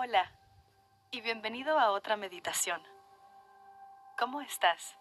Hola y bienvenido a otra meditación. ¿Cómo estás?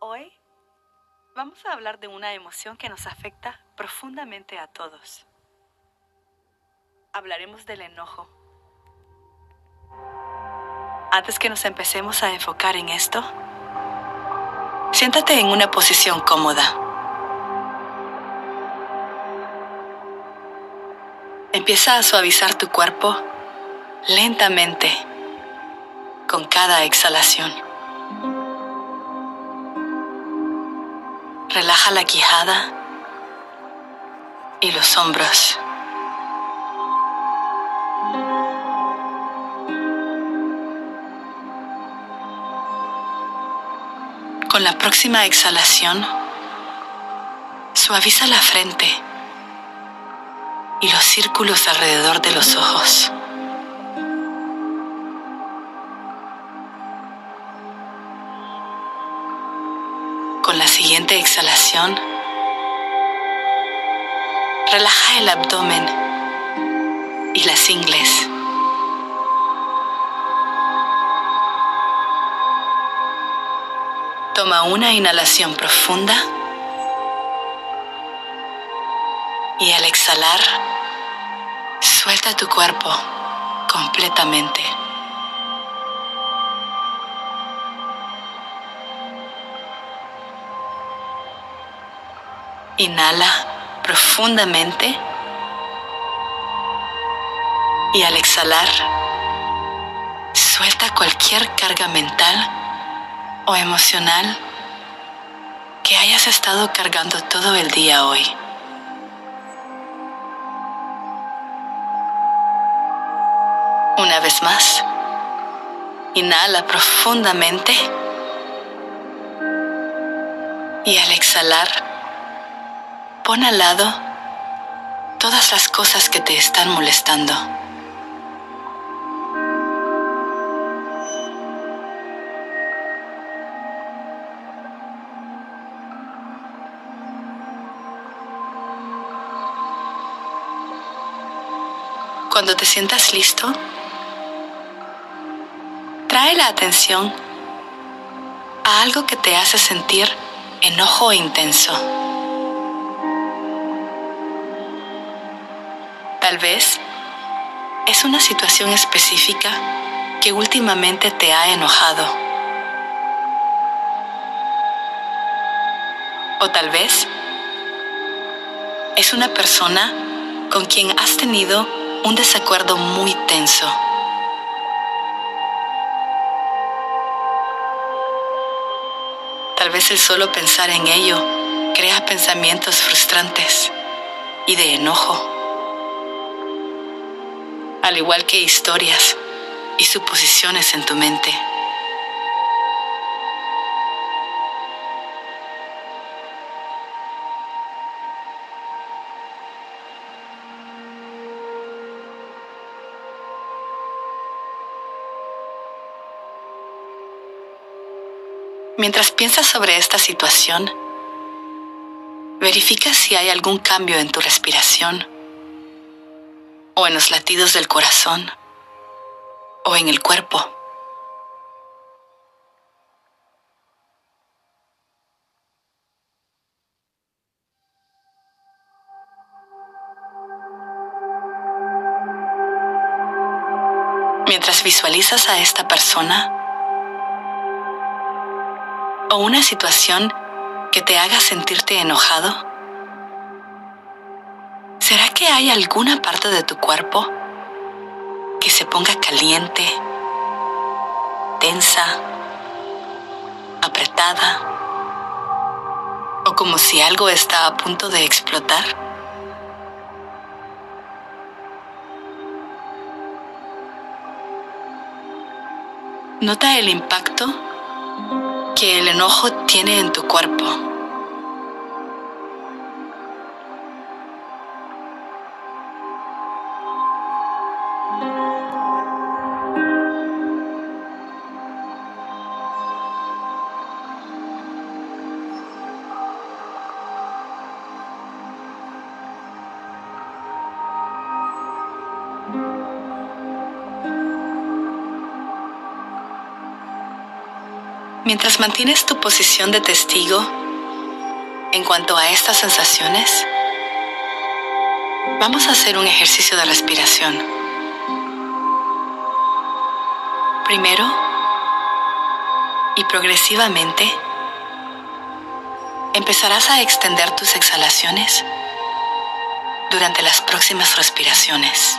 Hoy vamos a hablar de una emoción que nos afecta profundamente a todos. Hablaremos del enojo. Antes que nos empecemos a enfocar en esto, siéntate en una posición cómoda. Empieza a suavizar tu cuerpo lentamente con cada exhalación. Relaja la quijada y los hombros. Con la próxima exhalación, suaviza la frente y los círculos alrededor de los ojos. Con la siguiente exhalación, relaja el abdomen y las ingles. Toma una inhalación profunda y al exhalar, suelta tu cuerpo completamente. Inhala profundamente y al exhalar, suelta cualquier carga mental o emocional que hayas estado cargando todo el día hoy. Una vez más, inhala profundamente y al exhalar, pon al lado todas las cosas que te están molestando. Cuando te sientas listo, trae la atención a algo que te hace sentir enojo intenso. Tal vez es una situación específica que últimamente te ha enojado. O tal vez es una persona con quien has tenido un desacuerdo muy tenso. El solo pensar en ello crea pensamientos frustrantes y de enojo, al igual que historias y suposiciones en tu mente. Mientras piensas sobre esta situación, verifica si hay algún cambio en tu respiración o en los latidos del corazón o en el cuerpo. Mientras visualizas a esta persona, o una situación que te haga sentirte enojado? ¿Será que hay alguna parte de tu cuerpo que se ponga caliente, tensa, apretada o como si algo está a punto de explotar? Nota el impacto que el enojo tiene en tu cuerpo. Mientras mantienes tu posición de testigo en cuanto a estas sensaciones, vamos a hacer un ejercicio de respiración. Primero, y progresivamente, empezarás a extender tus exhalaciones durante las próximas respiraciones.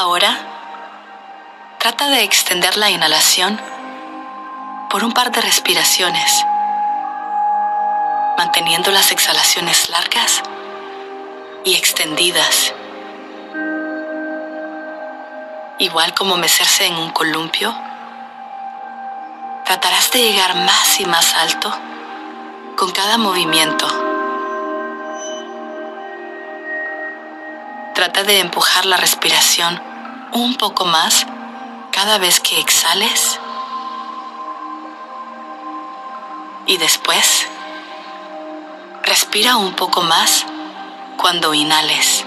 Ahora, trata de extender la inhalación por un par de respiraciones, manteniendo las exhalaciones largas y extendidas. Igual como mecerse en un columpio, tratarás de llegar más y más alto con cada movimiento. Trata de empujar la respiración un poco más cada vez que exhales y después respira un poco más cuando inhales.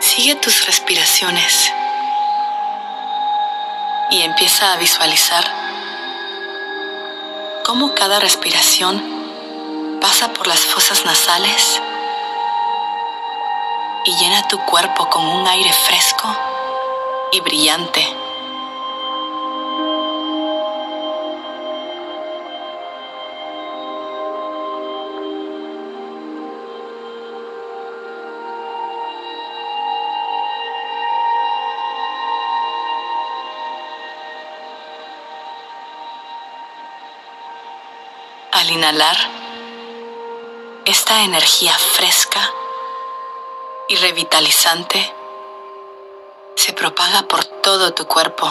Sigue tus respiraciones empieza a visualizar cómo cada respiración pasa por las fosas nasales y llena tu cuerpo con un aire fresco y brillante. Al inhalar, esta energía fresca y revitalizante se propaga por todo tu cuerpo.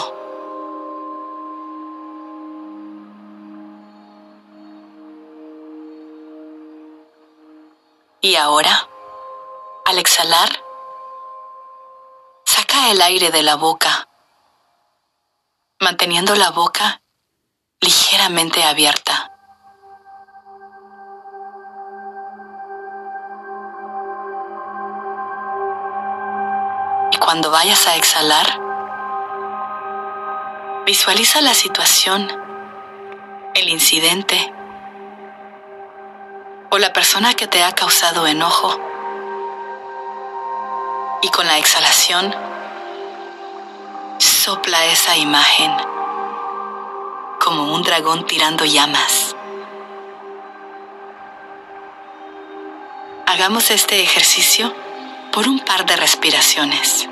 Y ahora, al exhalar, saca el aire de la boca, manteniendo la boca ligeramente abierta. Cuando vayas a exhalar, visualiza la situación, el incidente o la persona que te ha causado enojo. Y con la exhalación, sopla esa imagen como un dragón tirando llamas. Hagamos este ejercicio por un par de respiraciones.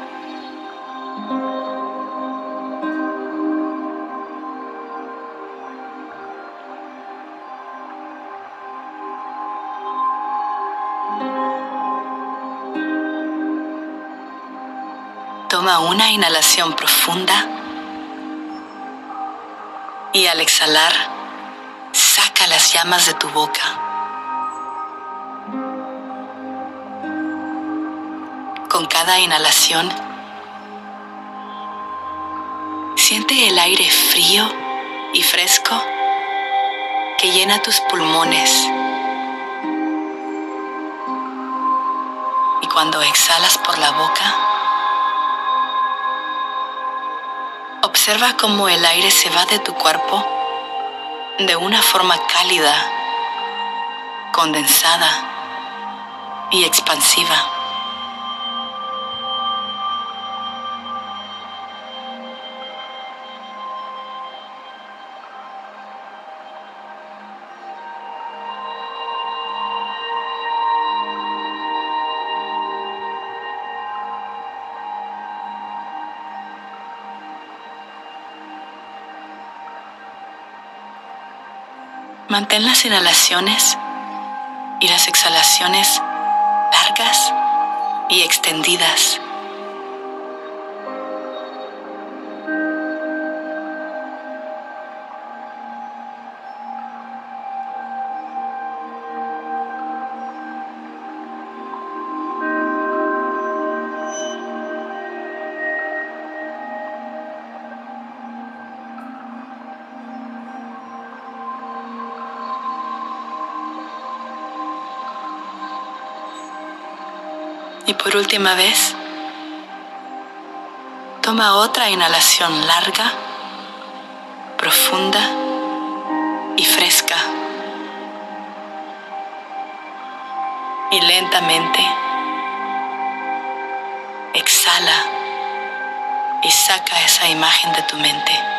Toma una inhalación profunda y al exhalar, saca las llamas de tu boca. Con cada inhalación, siente el aire frío y fresco que llena tus pulmones. Y cuando exhalas por la boca, Observa cómo el aire se va de tu cuerpo de una forma cálida, condensada y expansiva. Mantén las inhalaciones y las exhalaciones largas y extendidas. Y por última vez, toma otra inhalación larga, profunda y fresca. Y lentamente exhala y saca esa imagen de tu mente.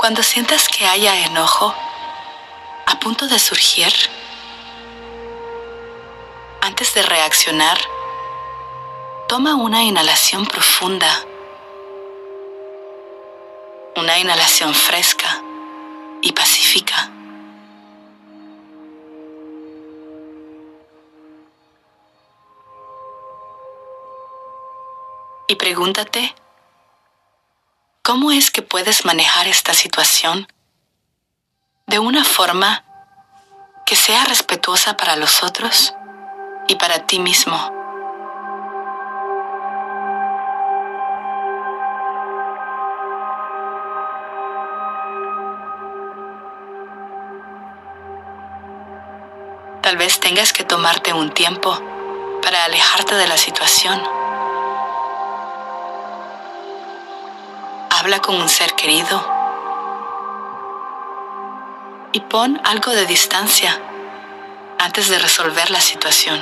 Cuando sientas que haya enojo a punto de surgir, antes de reaccionar, toma una inhalación profunda, una inhalación fresca y pacífica. Y pregúntate, ¿Cómo es que puedes manejar esta situación de una forma que sea respetuosa para los otros y para ti mismo? Tal vez tengas que tomarte un tiempo para alejarte de la situación habla con un ser querido y pon algo de distancia antes de resolver la situación.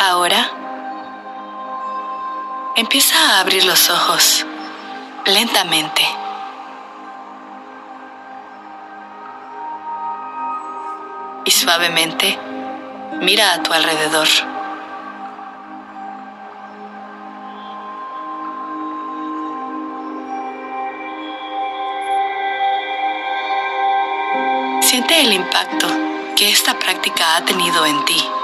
Ahora Empieza a abrir los ojos lentamente. Y suavemente mira a tu alrededor. Siente el impacto que esta práctica ha tenido en ti.